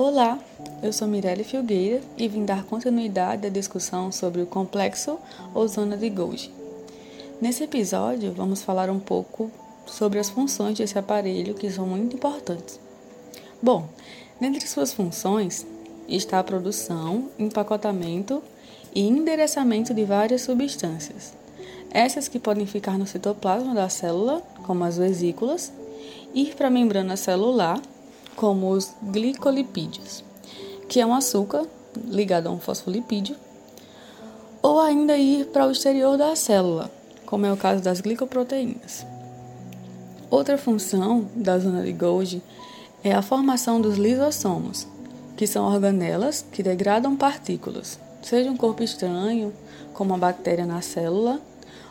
Olá, eu sou Mirelle Filgueira e vim dar continuidade à discussão sobre o complexo ou zona de Golgi. Nesse episódio, vamos falar um pouco sobre as funções desse aparelho que são muito importantes. Bom, dentre suas funções está a produção, empacotamento e endereçamento de várias substâncias. Essas que podem ficar no citoplasma da célula, como as vesículas, ir para a membrana celular, como os glicolipídios, que é um açúcar ligado a um fosfolipídio, ou ainda ir para o exterior da célula, como é o caso das glicoproteínas. Outra função da zona de Golgi é a formação dos lisossomos, que são organelas que degradam partículas, seja um corpo estranho, como uma bactéria na célula,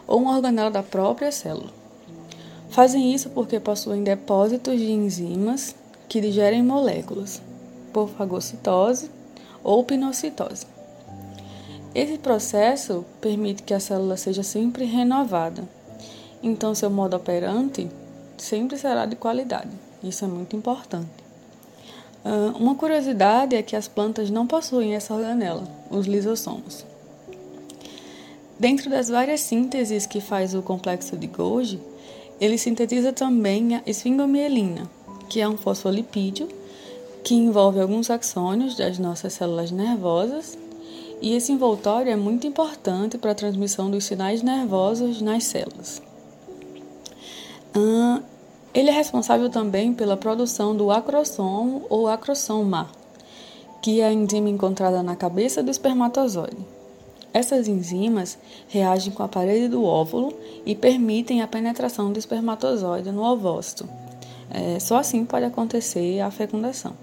ou uma organela da própria célula. Fazem isso porque possuem depósitos de enzimas que digerem moléculas por fagocitose ou pinocitose. Esse processo permite que a célula seja sempre renovada, então seu modo operante sempre será de qualidade. Isso é muito importante. Uma curiosidade é que as plantas não possuem essa organela, os lisossomos. Dentro das várias sínteses que faz o complexo de Golgi, ele sintetiza também a esfingomielina, que é um fosfolipídio que envolve alguns axônios das nossas células nervosas, e esse envoltório é muito importante para a transmissão dos sinais nervosos nas células. ele é responsável também pela produção do acrossomo ou acrossoma, que é a enzima encontrada na cabeça do espermatozoide. Essas enzimas reagem com a parede do óvulo e permitem a penetração do espermatozoide no ovócito. É, só assim pode acontecer a fecundação.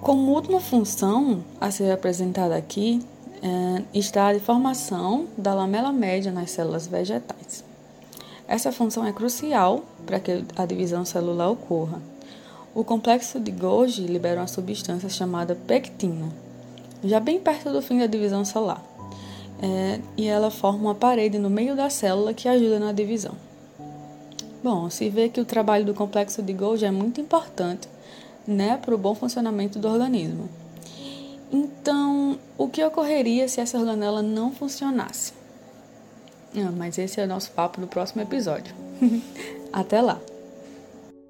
Como última função a ser apresentada aqui é, está a deformação da lamela média nas células vegetais. Essa função é crucial para que a divisão celular ocorra. O complexo de Golgi libera uma substância chamada pectina, já bem perto do fim da divisão celular, é, e ela forma uma parede no meio da célula que ajuda na divisão. Bom, se vê que o trabalho do complexo de Golgi é muito importante né, para o bom funcionamento do organismo. Então, o que ocorreria se essa organela não funcionasse? Ah, mas esse é o nosso papo do próximo episódio. Até lá!